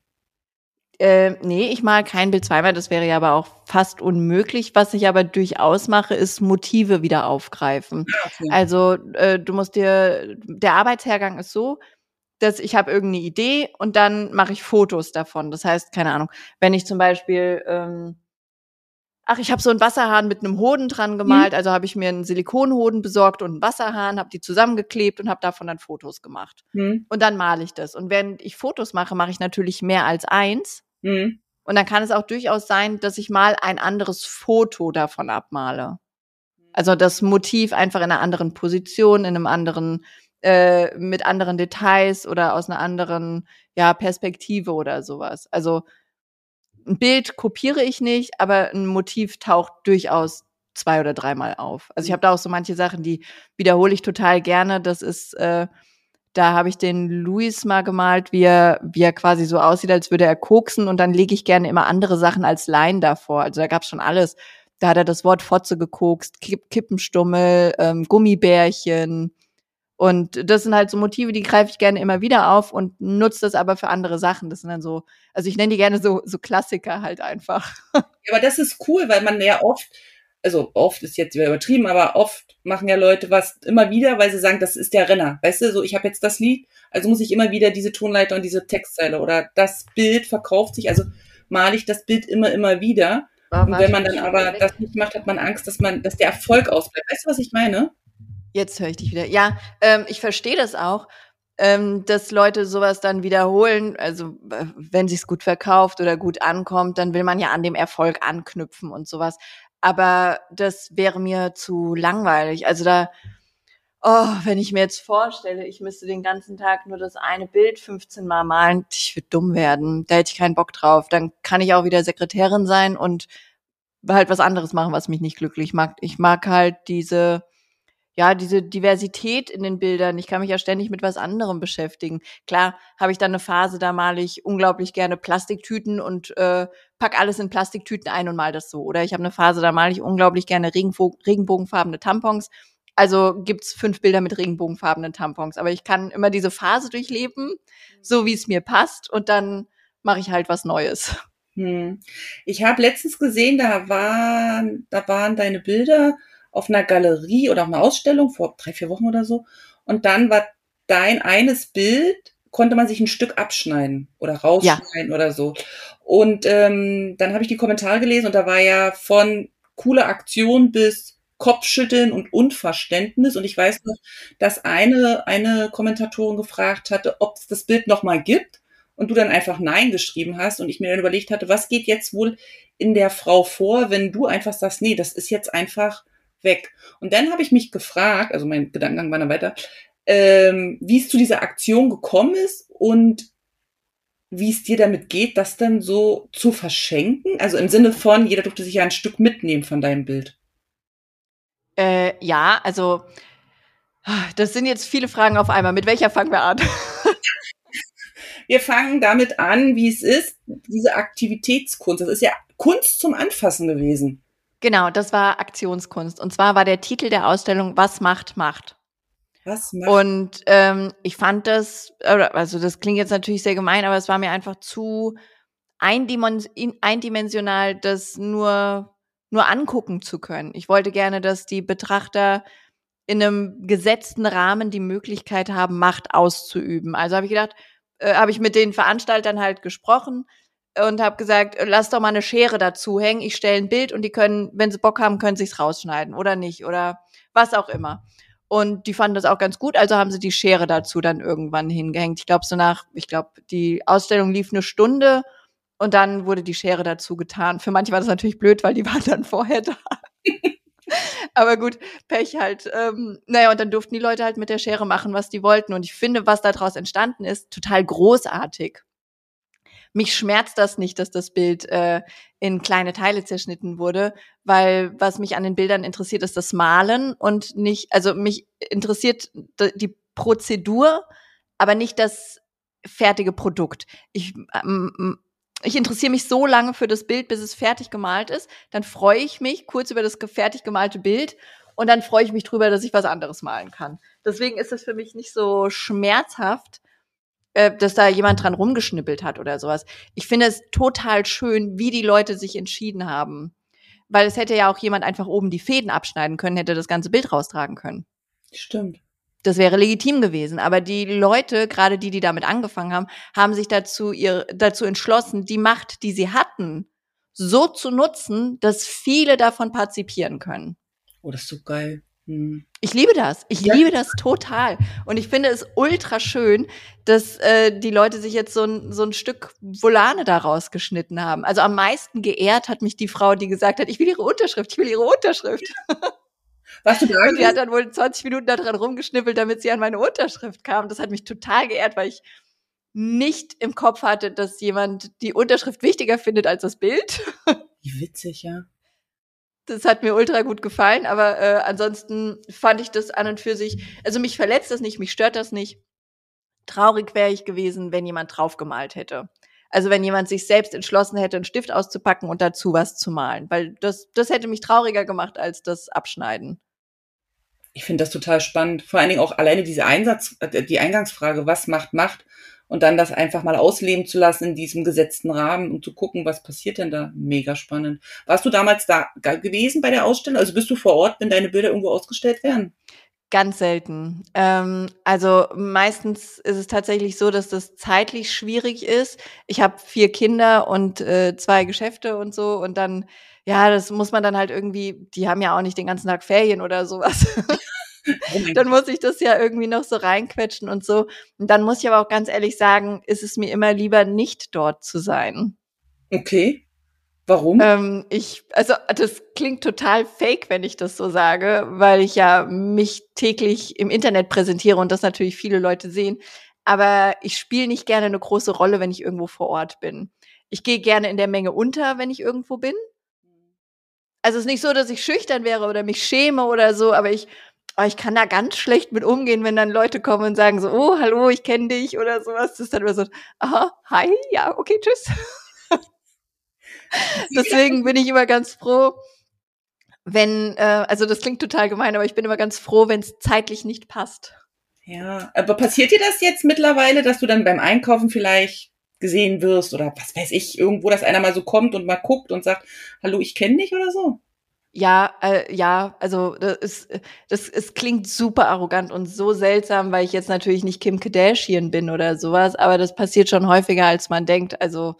Äh, nee, ich mal kein Bild zweimal, das wäre ja aber auch fast unmöglich. Was ich aber durchaus mache, ist Motive wieder aufgreifen. Ah, okay. Also äh, du musst dir, der Arbeitshergang ist so, dass ich habe irgendeine Idee und dann mache ich Fotos davon. Das heißt, keine Ahnung, wenn ich zum Beispiel ähm, Ach, ich habe so einen Wasserhahn mit einem Hoden dran gemalt. Mhm. Also habe ich mir einen Silikonhoden besorgt und einen Wasserhahn, habe die zusammengeklebt und habe davon dann Fotos gemacht. Mhm. Und dann male ich das. Und wenn ich Fotos mache, mache ich natürlich mehr als eins. Mhm. Und dann kann es auch durchaus sein, dass ich mal ein anderes Foto davon abmale. Also das Motiv einfach in einer anderen Position, in einem anderen, äh, mit anderen Details oder aus einer anderen ja, Perspektive oder sowas. Also ein Bild kopiere ich nicht, aber ein Motiv taucht durchaus zwei oder dreimal auf. Also ich mhm. habe da auch so manche Sachen, die wiederhole ich total gerne. Das ist, äh, da habe ich den Luis mal gemalt, wie er, wie er quasi so aussieht, als würde er koksen und dann lege ich gerne immer andere Sachen als Line davor. Also da gab's schon alles. Da hat er das Wort Fotze gekokst, Kippenstummel, ähm, Gummibärchen, und das sind halt so Motive, die greife ich gerne immer wieder auf und nutze das aber für andere Sachen. Das sind dann so, also ich nenne die gerne so, so Klassiker halt einfach. Ja, aber das ist cool, weil man ja oft, also oft ist jetzt übertrieben, aber oft machen ja Leute was immer wieder, weil sie sagen, das ist der Renner. Weißt du, so ich habe jetzt das Lied, also muss ich immer wieder diese Tonleiter und diese Textzeile oder das Bild verkauft sich, also male ich das Bild immer, immer wieder. Oh, und wenn man dann aber das nicht macht, hat man Angst, dass man, dass der Erfolg ausbleibt. Weißt du, was ich meine? Jetzt höre ich dich wieder. Ja, ähm, ich verstehe das auch, ähm, dass Leute sowas dann wiederholen. Also wenn sich's gut verkauft oder gut ankommt, dann will man ja an dem Erfolg anknüpfen und sowas. Aber das wäre mir zu langweilig. Also da, oh, wenn ich mir jetzt vorstelle, ich müsste den ganzen Tag nur das eine Bild 15 Mal malen, ich würde dumm werden. Da hätte ich keinen Bock drauf. Dann kann ich auch wieder Sekretärin sein und halt was anderes machen, was mich nicht glücklich macht. Ich mag halt diese, ja, diese Diversität in den Bildern. Ich kann mich ja ständig mit was anderem beschäftigen. Klar, habe ich dann eine Phase, da male ich unglaublich gerne Plastiktüten und äh, pack alles in Plastiktüten ein und mal das so. Oder ich habe eine Phase, da male ich unglaublich gerne Regenbo regenbogenfarbene Tampons also gibt's fünf Bilder mit regenbogenfarbenen Tampons. Aber ich kann immer diese Phase durchleben, so wie es mir passt, und dann mache ich halt was Neues. Hm. Ich habe letztens gesehen, da waren, da waren deine Bilder auf einer Galerie oder auf einer Ausstellung vor drei, vier Wochen oder so. Und dann war dein eines Bild, konnte man sich ein Stück abschneiden oder rausschneiden ja. oder so. Und ähm, dann habe ich die Kommentare gelesen und da war ja von coole Aktion bis Kopfschütteln und Unverständnis. Und ich weiß noch, dass eine, eine Kommentatorin gefragt hatte, ob es das Bild nochmal gibt. Und du dann einfach Nein geschrieben hast. Und ich mir dann überlegt hatte, was geht jetzt wohl in der Frau vor, wenn du einfach sagst, nee, das ist jetzt einfach weg. Und dann habe ich mich gefragt, also mein Gedankengang war dann weiter, ähm, wie es zu dieser Aktion gekommen ist und wie es dir damit geht, das dann so zu verschenken. Also im Sinne von, jeder durfte sich ja ein Stück mitnehmen von deinem Bild. Äh, ja, also das sind jetzt viele Fragen auf einmal. Mit welcher fangen wir an? wir fangen damit an, wie es ist, diese Aktivitätskunst. Das ist ja Kunst zum Anfassen gewesen. Genau, das war Aktionskunst. Und zwar war der Titel der Ausstellung Was macht Macht. Was macht? Und ähm, ich fand das, also das klingt jetzt natürlich sehr gemein, aber es war mir einfach zu eindimensional, das nur nur angucken zu können. Ich wollte gerne, dass die Betrachter in einem gesetzten Rahmen die Möglichkeit haben, Macht auszuüben. Also habe ich gedacht, äh, habe ich mit den Veranstaltern halt gesprochen und habe gesagt, lass doch mal eine Schere dazu hängen. Ich stelle ein Bild und die können, wenn sie Bock haben, können sich's rausschneiden oder nicht oder was auch immer. Und die fanden das auch ganz gut, also haben sie die Schere dazu dann irgendwann hingehängt. Ich glaube, so nach, ich glaube, die Ausstellung lief eine Stunde und dann wurde die Schere dazu getan. Für manche war das natürlich blöd, weil die waren dann vorher da. Aber gut, Pech halt. Ähm, naja, und dann durften die Leute halt mit der Schere machen, was die wollten. Und ich finde, was daraus entstanden ist, total großartig. Mich schmerzt das nicht, dass das Bild äh, in kleine Teile zerschnitten wurde, weil was mich an den Bildern interessiert, ist das Malen und nicht, also mich interessiert die Prozedur, aber nicht das fertige Produkt. Ich ähm, ich interessiere mich so lange für das Bild, bis es fertig gemalt ist. Dann freue ich mich kurz über das fertig gemalte Bild und dann freue ich mich drüber, dass ich was anderes malen kann. Deswegen ist es für mich nicht so schmerzhaft, äh, dass da jemand dran rumgeschnippelt hat oder sowas. Ich finde es total schön, wie die Leute sich entschieden haben. Weil es hätte ja auch jemand einfach oben die Fäden abschneiden können, hätte das ganze Bild raustragen können. Stimmt. Das wäre legitim gewesen. Aber die Leute, gerade die, die damit angefangen haben, haben sich dazu, ihr, dazu entschlossen, die Macht, die sie hatten, so zu nutzen, dass viele davon partizipieren können. Oh, das ist so geil. Hm. Ich liebe das. Ich ja. liebe das total. Und ich finde es ultra schön, dass äh, die Leute sich jetzt so ein, so ein Stück Volane daraus geschnitten haben. Also am meisten geehrt hat mich die Frau, die gesagt hat, ich will ihre Unterschrift, ich will ihre Unterschrift. Warst du? Und die hat dann wohl 20 Minuten daran rumgeschnippelt, damit sie an meine Unterschrift kam. Das hat mich total geehrt, weil ich nicht im Kopf hatte, dass jemand die Unterschrift wichtiger findet als das Bild. Wie witzig, ja. Das hat mir ultra gut gefallen, aber äh, ansonsten fand ich das an und für sich, also mich verletzt das nicht, mich stört das nicht. Traurig wäre ich gewesen, wenn jemand draufgemalt hätte. Also wenn jemand sich selbst entschlossen hätte, einen Stift auszupacken und dazu was zu malen, weil das, das hätte mich trauriger gemacht als das Abschneiden. Ich finde das total spannend. Vor allen Dingen auch alleine diese Einsatz, äh, die Eingangsfrage, was macht Macht? Und dann das einfach mal ausleben zu lassen in diesem gesetzten Rahmen und zu gucken, was passiert denn da. Mega spannend. Warst du damals da gewesen bei der Ausstellung? Also bist du vor Ort, wenn deine Bilder irgendwo ausgestellt werden? Ganz selten. Ähm, also meistens ist es tatsächlich so, dass das zeitlich schwierig ist. Ich habe vier Kinder und äh, zwei Geschäfte und so und dann, ja, das muss man dann halt irgendwie, die haben ja auch nicht den ganzen Tag Ferien oder sowas. Dann muss ich das ja irgendwie noch so reinquetschen und so. Und dann muss ich aber auch ganz ehrlich sagen, ist es mir immer lieber nicht dort zu sein. Okay. Warum? Ähm, ich, also das klingt total fake, wenn ich das so sage, weil ich ja mich täglich im Internet präsentiere und das natürlich viele Leute sehen. Aber ich spiele nicht gerne eine große Rolle, wenn ich irgendwo vor Ort bin. Ich gehe gerne in der Menge unter, wenn ich irgendwo bin. Also es ist nicht so, dass ich schüchtern wäre oder mich schäme oder so, aber ich, oh, ich kann da ganz schlecht mit umgehen, wenn dann Leute kommen und sagen so, oh, hallo, ich kenne dich oder sowas. Das ist dann immer so, aha, hi, ja, okay, tschüss. Deswegen bin ich immer ganz froh, wenn, äh, also das klingt total gemein, aber ich bin immer ganz froh, wenn es zeitlich nicht passt. Ja, aber passiert dir das jetzt mittlerweile, dass du dann beim Einkaufen vielleicht gesehen wirst oder was weiß ich, irgendwo, dass einer mal so kommt und mal guckt und sagt, hallo, ich kenne dich oder so? Ja, äh, ja, also das ist, das es klingt super arrogant und so seltsam, weil ich jetzt natürlich nicht Kim Kardashian bin oder sowas, aber das passiert schon häufiger, als man denkt. Also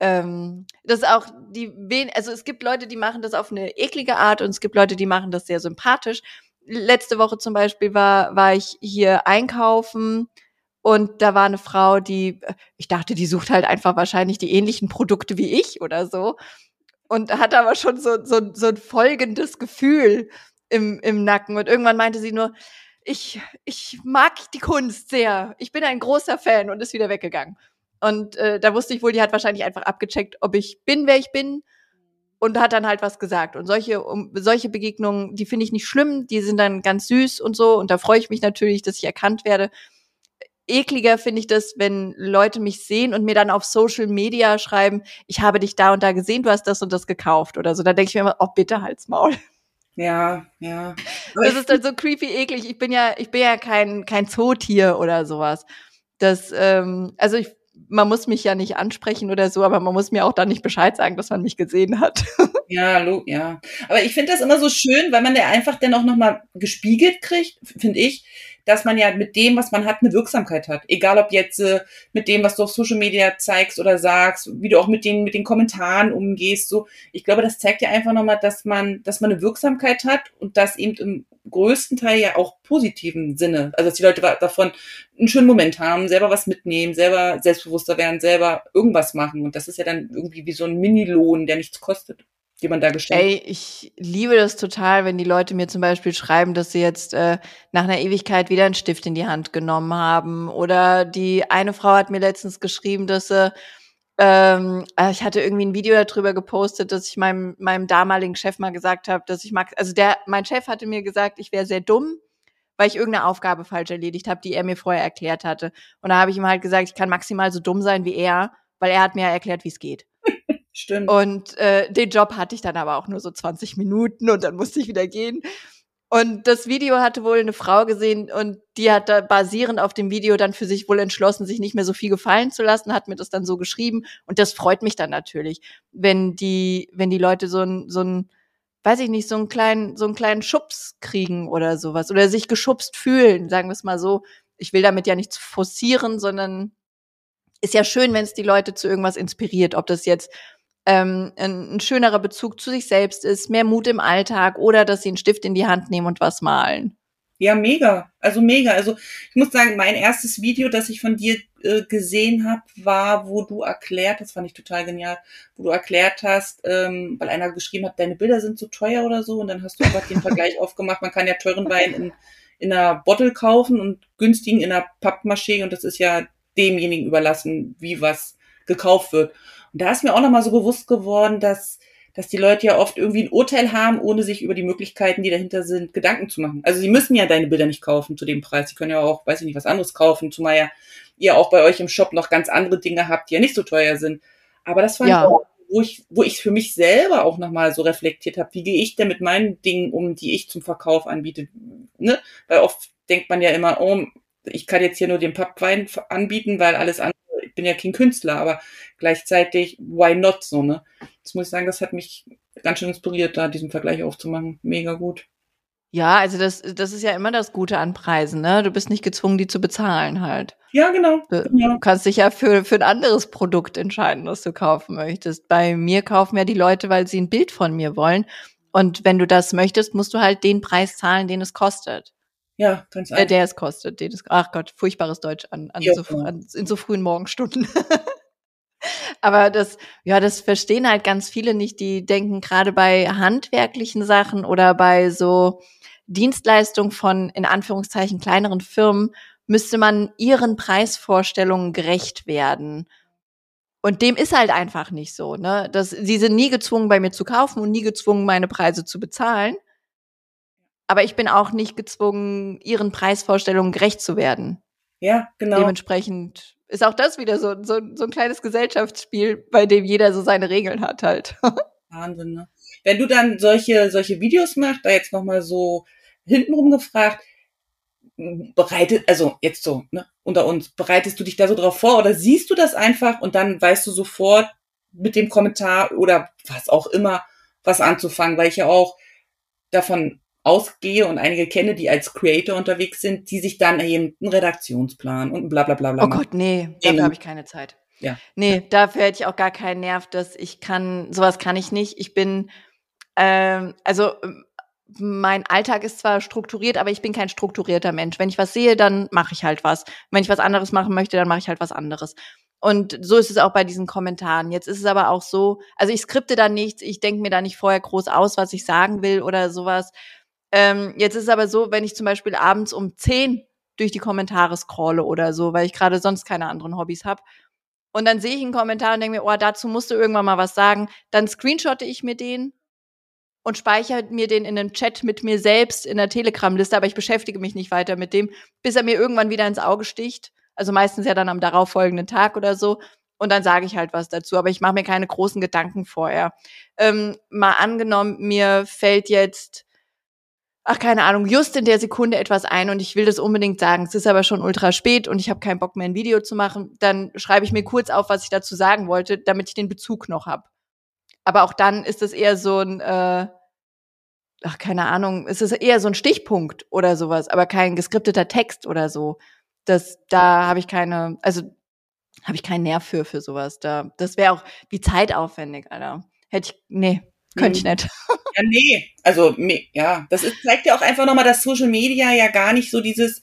ähm, das ist auch die, also es gibt Leute, die machen das auf eine eklige Art und es gibt Leute, die machen das sehr sympathisch. Letzte Woche zum Beispiel war, war ich hier einkaufen und da war eine Frau, die, ich dachte, die sucht halt einfach wahrscheinlich die ähnlichen Produkte wie ich oder so. Und hat aber schon so, so, so ein folgendes Gefühl im, im Nacken. Und irgendwann meinte sie nur, ich, ich mag die Kunst sehr. Ich bin ein großer Fan und ist wieder weggegangen. Und äh, da wusste ich wohl, die hat wahrscheinlich einfach abgecheckt, ob ich bin, wer ich bin und hat dann halt was gesagt. Und solche, um, solche Begegnungen, die finde ich nicht schlimm, die sind dann ganz süß und so. Und da freue ich mich natürlich, dass ich erkannt werde. Ekliger finde ich das, wenn Leute mich sehen und mir dann auf Social Media schreiben, ich habe dich da und da gesehen, du hast das und das gekauft oder so. Da denke ich mir immer, oh bitte halt's Maul. Ja, ja. das ist dann so creepy eklig. Ich bin ja, ich bin ja kein, kein Zootier oder sowas. Das, ähm, also ich man muss mich ja nicht ansprechen oder so, aber man muss mir auch dann nicht Bescheid sagen, dass man mich gesehen hat. Ja, ja. Aber ich finde das immer so schön, weil man ja einfach dann auch nochmal gespiegelt kriegt, finde ich, dass man ja mit dem, was man hat, eine Wirksamkeit hat. Egal ob jetzt äh, mit dem, was du auf Social Media zeigst oder sagst, wie du auch mit den, mit den Kommentaren umgehst. So, ich glaube, das zeigt ja einfach nochmal, dass man, dass man eine Wirksamkeit hat und das eben im größten Teil ja auch positiven Sinne. Also dass die Leute davon einen schönen Moment haben, selber was mitnehmen, selber selbstbewusster werden, selber irgendwas machen. Und das ist ja dann irgendwie wie so ein Mini-Lohn, der nichts kostet die man da gestellt Ey, ich liebe das total, wenn die Leute mir zum Beispiel schreiben, dass sie jetzt äh, nach einer Ewigkeit wieder einen Stift in die Hand genommen haben. Oder die eine Frau hat mir letztens geschrieben, dass sie ähm, äh, ich hatte irgendwie ein Video darüber gepostet, dass ich meinem, meinem damaligen Chef mal gesagt habe, dass ich mag, also der, mein Chef hatte mir gesagt, ich wäre sehr dumm, weil ich irgendeine Aufgabe falsch erledigt habe, die er mir vorher erklärt hatte. Und da habe ich ihm halt gesagt, ich kann maximal so dumm sein wie er, weil er hat mir erklärt, wie es geht. Stimmt. Und äh, den Job hatte ich dann aber auch nur so 20 Minuten und dann musste ich wieder gehen. Und das Video hatte wohl eine Frau gesehen und die hat da basierend auf dem Video dann für sich wohl entschlossen, sich nicht mehr so viel gefallen zu lassen, hat mir das dann so geschrieben. Und das freut mich dann natürlich, wenn die, wenn die Leute so ein, so ein, weiß ich nicht, so einen kleinen, so einen kleinen Schubs kriegen oder sowas oder sich geschubst fühlen, sagen wir es mal so. Ich will damit ja nichts forcieren, sondern ist ja schön, wenn es die Leute zu irgendwas inspiriert, ob das jetzt ähm, ein, ein schönerer Bezug zu sich selbst ist, mehr Mut im Alltag oder dass sie einen Stift in die Hand nehmen und was malen. Ja, mega. Also mega. Also ich muss sagen, mein erstes Video, das ich von dir äh, gesehen habe, war, wo du erklärt, das fand ich total genial, wo du erklärt hast, ähm, weil einer geschrieben hat, deine Bilder sind zu teuer oder so, und dann hast du einfach den Vergleich aufgemacht, man kann ja teuren Wein in, in einer Bottle kaufen und günstigen in einer Pappmaché und das ist ja demjenigen überlassen, wie was gekauft wird. Und da ist mir auch nochmal so bewusst geworden, dass, dass die Leute ja oft irgendwie ein Urteil haben, ohne sich über die Möglichkeiten, die dahinter sind, Gedanken zu machen. Also sie müssen ja deine Bilder nicht kaufen zu dem Preis. Sie können ja auch, weiß ich nicht, was anderes kaufen, zumal ja ihr auch bei euch im Shop noch ganz andere Dinge habt, die ja nicht so teuer sind. Aber das fand ja. auch, wo ich, wo ich für mich selber auch nochmal so reflektiert habe, wie gehe ich denn mit meinen Dingen um, die ich zum Verkauf anbiete. Ne? Weil oft denkt man ja immer, oh, ich kann jetzt hier nur den Pappwein anbieten, weil alles andere bin ja kein Künstler, aber gleichzeitig, why not so, ne? Das muss ich sagen, das hat mich ganz schön inspiriert, da diesen Vergleich aufzumachen. Mega gut. Ja, also das, das ist ja immer das Gute an Preisen, ne? Du bist nicht gezwungen, die zu bezahlen halt. Ja, genau. Du, ja. du kannst dich ja für, für ein anderes Produkt entscheiden, was du kaufen möchtest. Bei mir kaufen ja die Leute, weil sie ein Bild von mir wollen. Und wenn du das möchtest, musst du halt den Preis zahlen, den es kostet. Ja, ganz einfach. Äh, der es kostet. Den es, ach Gott, furchtbares Deutsch an, an, so, an in so frühen Morgenstunden. Aber das, ja, das verstehen halt ganz viele nicht. Die denken gerade bei handwerklichen Sachen oder bei so Dienstleistungen von, in Anführungszeichen, kleineren Firmen, müsste man ihren Preisvorstellungen gerecht werden. Und dem ist halt einfach nicht so, ne? Das, sie sind nie gezwungen, bei mir zu kaufen und nie gezwungen, meine Preise zu bezahlen. Aber ich bin auch nicht gezwungen, ihren Preisvorstellungen gerecht zu werden. Ja, genau. Dementsprechend ist auch das wieder so, so, so ein kleines Gesellschaftsspiel, bei dem jeder so seine Regeln hat halt. Wahnsinn, ne? Wenn du dann solche, solche Videos machst, da jetzt nochmal so hintenrum gefragt, bereitet, also jetzt so, ne, unter uns, bereitest du dich da so drauf vor oder siehst du das einfach und dann weißt du sofort mit dem Kommentar oder was auch immer was anzufangen, weil ich ja auch davon ausgehe und einige kenne, die als Creator unterwegs sind, die sich dann eben einen Redaktionsplan und bla bla bla bla. Oh Gott, nee, dafür habe ich keine Zeit. Ja. Nee, dafür hätte ich auch gar keinen Nerv, dass ich kann, sowas kann ich nicht. Ich bin, ähm, also mein Alltag ist zwar strukturiert, aber ich bin kein strukturierter Mensch. Wenn ich was sehe, dann mache ich halt was. Wenn ich was anderes machen möchte, dann mache ich halt was anderes. Und so ist es auch bei diesen Kommentaren. Jetzt ist es aber auch so, also ich skripte da nichts, ich denke mir da nicht vorher groß aus, was ich sagen will oder sowas. Ähm, jetzt ist es aber so, wenn ich zum Beispiel abends um 10 durch die Kommentare scrolle oder so, weil ich gerade sonst keine anderen Hobbys habe. Und dann sehe ich einen Kommentar und denke mir, oh, dazu musst du irgendwann mal was sagen. Dann screenshotte ich mir den und speichere mir den in einem Chat mit mir selbst in der Telegram-Liste, aber ich beschäftige mich nicht weiter mit dem, bis er mir irgendwann wieder ins Auge sticht. Also meistens ja dann am darauffolgenden Tag oder so. Und dann sage ich halt was dazu, aber ich mache mir keine großen Gedanken vorher. Ähm, mal angenommen, mir fällt jetzt, ach keine Ahnung, just in der Sekunde etwas ein und ich will das unbedingt sagen. Es ist aber schon ultra spät und ich habe keinen Bock mehr ein Video zu machen. Dann schreibe ich mir kurz auf, was ich dazu sagen wollte, damit ich den Bezug noch habe. Aber auch dann ist es eher so ein, äh, ach, keine Ahnung, es ist eher so ein Stichpunkt oder sowas, aber kein geskripteter Text oder so. Das, da habe ich keine, also habe ich keinen Nerv für, für sowas. Da, das wäre auch wie zeitaufwendig, Alter. Hätte ich, nee, könnte ich mhm. nicht. Ja, nee. Also, ja, das ist, zeigt ja auch einfach nochmal, dass Social Media ja gar nicht so dieses,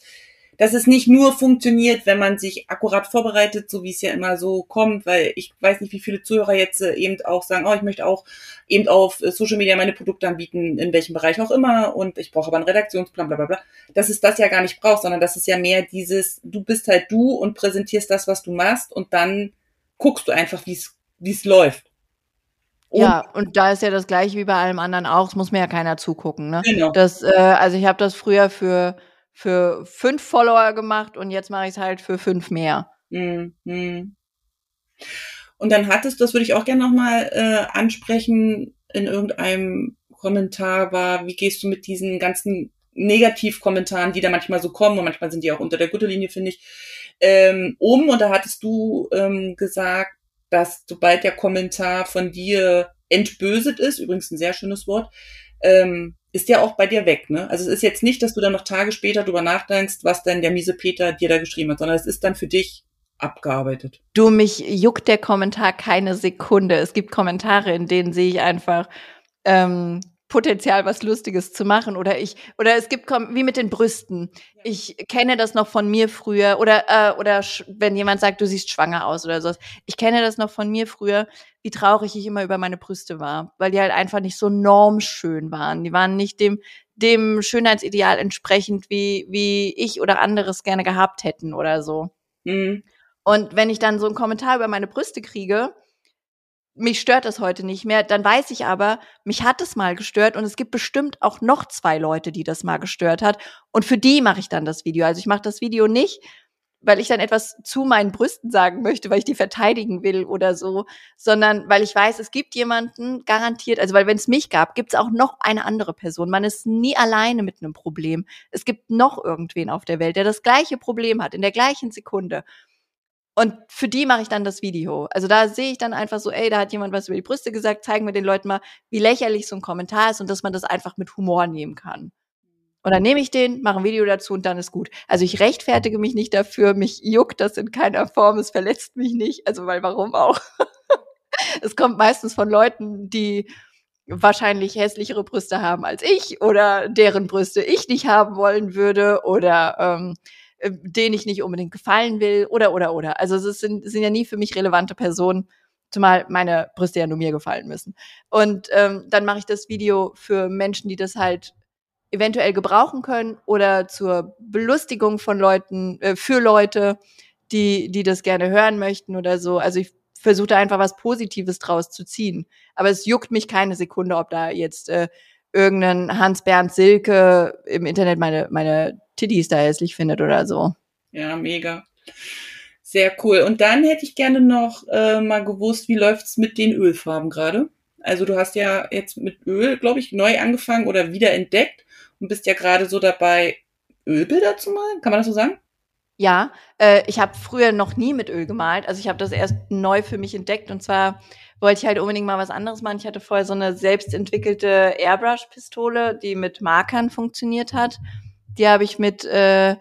dass es nicht nur funktioniert, wenn man sich akkurat vorbereitet, so wie es ja immer so kommt, weil ich weiß nicht, wie viele Zuhörer jetzt äh, eben auch sagen, oh, ich möchte auch eben auf äh, Social Media meine Produkte anbieten, in welchem Bereich auch immer, und ich brauche aber einen Redaktionsplan, bla bla bla. Dass es das ja gar nicht braucht, sondern dass es ja mehr dieses, du bist halt du und präsentierst das, was du machst, und dann guckst du einfach, wie es wie es läuft. Und ja, und da ist ja das gleiche wie bei allem anderen auch, es muss mir ja keiner zugucken. Ne? Genau. Das, äh, also ich habe das früher für für fünf Follower gemacht und jetzt mache ich es halt für fünf mehr. Mhm. Und dann hattest, das würde ich auch gerne nochmal äh, ansprechen, in irgendeinem Kommentar war, wie gehst du mit diesen ganzen Negativkommentaren, die da manchmal so kommen und manchmal sind die auch unter der Gürtellinie, finde ich, ähm, um. Und da hattest du ähm, gesagt, dass sobald der Kommentar von dir entböset ist, übrigens ein sehr schönes Wort, ähm, ist ja auch bei dir weg, ne? Also es ist jetzt nicht, dass du dann noch Tage später drüber nachdenkst, was denn der miese Peter dir da geschrieben hat, sondern es ist dann für dich abgearbeitet. Du, mich juckt der Kommentar keine Sekunde. Es gibt Kommentare, in denen sehe ich einfach, ähm, Potenzial, was Lustiges zu machen. Oder ich, oder es gibt wie mit den Brüsten. Ich kenne das noch von mir früher. Oder, äh, oder wenn jemand sagt, du siehst schwanger aus oder sowas. Ich kenne das noch von mir früher, wie traurig ich immer über meine Brüste war, weil die halt einfach nicht so normschön waren. Die waren nicht dem, dem Schönheitsideal entsprechend, wie, wie ich oder anderes gerne gehabt hätten oder so. Mhm. Und wenn ich dann so einen Kommentar über meine Brüste kriege, mich stört das heute nicht mehr, dann weiß ich aber, mich hat es mal gestört und es gibt bestimmt auch noch zwei Leute, die das mal gestört hat und für die mache ich dann das Video. Also ich mache das Video nicht, weil ich dann etwas zu meinen Brüsten sagen möchte, weil ich die verteidigen will oder so, sondern weil ich weiß, es gibt jemanden garantiert, also weil wenn es mich gab, gibt es auch noch eine andere Person. Man ist nie alleine mit einem Problem. Es gibt noch irgendwen auf der Welt, der das gleiche Problem hat in der gleichen Sekunde. Und für die mache ich dann das Video. Also da sehe ich dann einfach so, ey, da hat jemand was über die Brüste gesagt, zeigen wir den Leuten mal, wie lächerlich so ein Kommentar ist und dass man das einfach mit Humor nehmen kann. Und dann nehme ich den, mache ein Video dazu und dann ist gut. Also ich rechtfertige mich nicht dafür, mich juckt das in keiner Form, es verletzt mich nicht. Also weil warum auch? es kommt meistens von Leuten, die wahrscheinlich hässlichere Brüste haben als ich oder deren Brüste ich nicht haben wollen würde oder ähm, äh, denen ich nicht unbedingt gefallen will oder oder oder. Also es sind, sind ja nie für mich relevante Personen. Zumal meine Brüste ja nur mir gefallen müssen. Und ähm, dann mache ich das Video für Menschen, die das halt eventuell gebrauchen können oder zur Belustigung von Leuten, äh, für Leute, die, die das gerne hören möchten oder so. Also ich versuche einfach was Positives draus zu ziehen. Aber es juckt mich keine Sekunde, ob da jetzt äh, irgendein Hans-Bernd Silke im Internet meine, meine Titties da hässlich findet oder so. Ja, mega. Sehr cool. Und dann hätte ich gerne noch äh, mal gewusst, wie läuft's mit den Ölfarben gerade? Also du hast ja jetzt mit Öl, glaube ich, neu angefangen oder wieder entdeckt und bist ja gerade so dabei, Ölbilder zu malen. Kann man das so sagen? Ja, äh, ich habe früher noch nie mit Öl gemalt. Also ich habe das erst neu für mich entdeckt und zwar wollte ich halt unbedingt mal was anderes machen. Ich hatte vorher so eine selbstentwickelte Airbrush-Pistole, die mit Markern funktioniert hat. Die habe ich mit äh,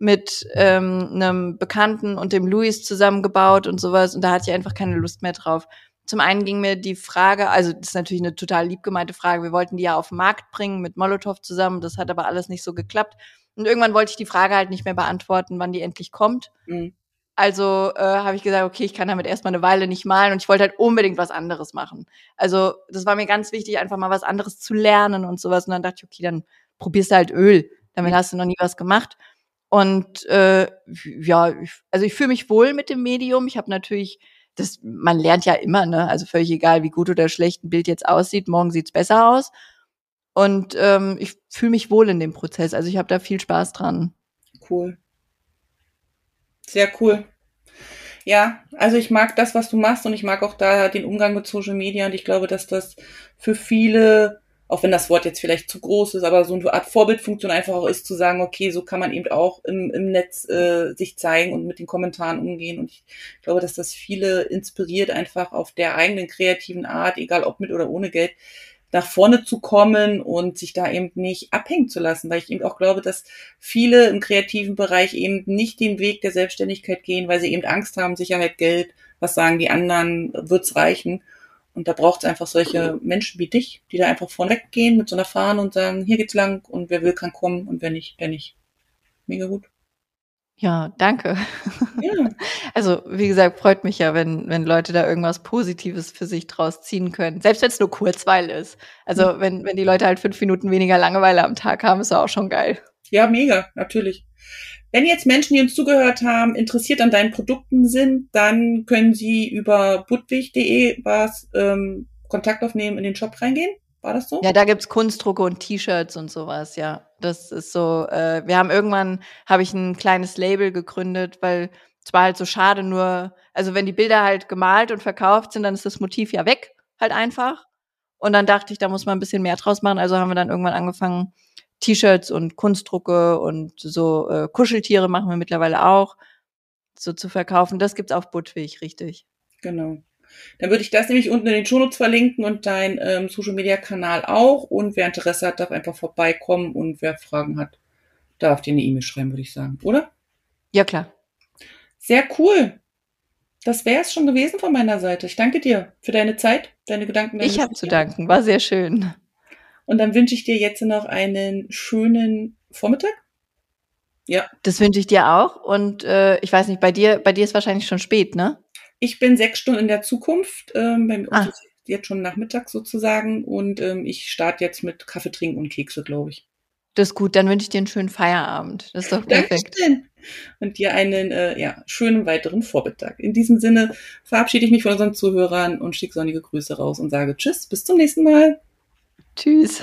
mit ähm, einem Bekannten und dem Luis zusammengebaut und sowas und da hatte ich einfach keine Lust mehr drauf. Zum einen ging mir die Frage, also das ist natürlich eine total lieb gemeinte Frage, wir wollten die ja auf den Markt bringen mit Molotow zusammen, das hat aber alles nicht so geklappt. Und irgendwann wollte ich die Frage halt nicht mehr beantworten, wann die endlich kommt. Mhm. Also äh, habe ich gesagt, okay, ich kann damit erstmal eine Weile nicht malen und ich wollte halt unbedingt was anderes machen. Also das war mir ganz wichtig, einfach mal was anderes zu lernen und sowas. Und dann dachte ich, okay, dann probierst du halt Öl. Damit mhm. hast du noch nie was gemacht. Und äh, ja, also ich fühle mich wohl mit dem Medium. Ich habe natürlich, das, man lernt ja immer, ne? Also völlig egal, wie gut oder schlecht ein Bild jetzt aussieht, morgen sieht's besser aus. Und ähm, ich fühle mich wohl in dem Prozess. Also ich habe da viel Spaß dran. Cool. Sehr cool. Ja, also ich mag das, was du machst und ich mag auch da den Umgang mit Social Media und ich glaube, dass das für viele auch wenn das Wort jetzt vielleicht zu groß ist, aber so eine Art Vorbildfunktion einfach auch ist, zu sagen, okay, so kann man eben auch im, im Netz äh, sich zeigen und mit den Kommentaren umgehen. Und ich glaube, dass das viele inspiriert, einfach auf der eigenen kreativen Art, egal ob mit oder ohne Geld, nach vorne zu kommen und sich da eben nicht abhängen zu lassen, weil ich eben auch glaube, dass viele im kreativen Bereich eben nicht den Weg der Selbstständigkeit gehen, weil sie eben Angst haben, Sicherheit, Geld, was sagen die anderen, wird's reichen. Und da braucht es einfach solche Menschen wie dich, die da einfach vorneweg gehen mit so einer Fahne und sagen, hier geht's lang und wer will, kann kommen und wer nicht, der nicht. Mega gut. Ja, danke. Ja. Also, wie gesagt, freut mich ja, wenn, wenn Leute da irgendwas Positives für sich draus ziehen können. Selbst wenn es nur Kurzweil ist. Also, mhm. wenn, wenn die Leute halt fünf Minuten weniger Langeweile am Tag haben, ist auch schon geil. Ja, mega, natürlich. Wenn jetzt Menschen, die uns zugehört haben, interessiert an deinen Produkten sind, dann können sie über budwig.de was ähm, Kontakt aufnehmen, in den Shop reingehen. War das so? Ja, da gibt's Kunstdrucke und T-Shirts und sowas, ja. Das ist so, äh, wir haben irgendwann, habe ich ein kleines Label gegründet, weil es war halt so schade, nur, also wenn die Bilder halt gemalt und verkauft sind, dann ist das Motiv ja weg, halt einfach. Und dann dachte ich, da muss man ein bisschen mehr draus machen. Also haben wir dann irgendwann angefangen, T-Shirts und Kunstdrucke und so äh, Kuscheltiere machen wir mittlerweile auch, so zu verkaufen. Das gibt's auf Budwig, richtig. Genau. Dann würde ich das nämlich unten in den Shownotes verlinken und dein ähm, Social Media Kanal auch. Und wer Interesse hat, darf einfach vorbeikommen und wer Fragen hat, darf dir eine E-Mail schreiben, würde ich sagen, oder? Ja, klar. Sehr cool. Das wäre es schon gewesen von meiner Seite. Ich danke dir für deine Zeit, deine Gedanken. Deine ich habe zu danken. War sehr schön. Und dann wünsche ich dir jetzt noch einen schönen Vormittag. Ja. Das wünsche ich dir auch. Und äh, ich weiß nicht, bei dir, bei dir ist wahrscheinlich schon spät, ne? Ich bin sechs Stunden in der Zukunft. Ähm, bei mir ah. ist jetzt schon Nachmittag sozusagen. Und ähm, ich starte jetzt mit Kaffee trinken und Kekse, glaube ich. Das ist gut, dann wünsche ich dir einen schönen Feierabend. Das ist doch perfekt. Dankeschön. Und dir einen äh, ja, schönen weiteren Vormittag. In diesem Sinne verabschiede ich mich von unseren Zuhörern und schicke sonnige Grüße raus und sage Tschüss, bis zum nächsten Mal. Tschüss.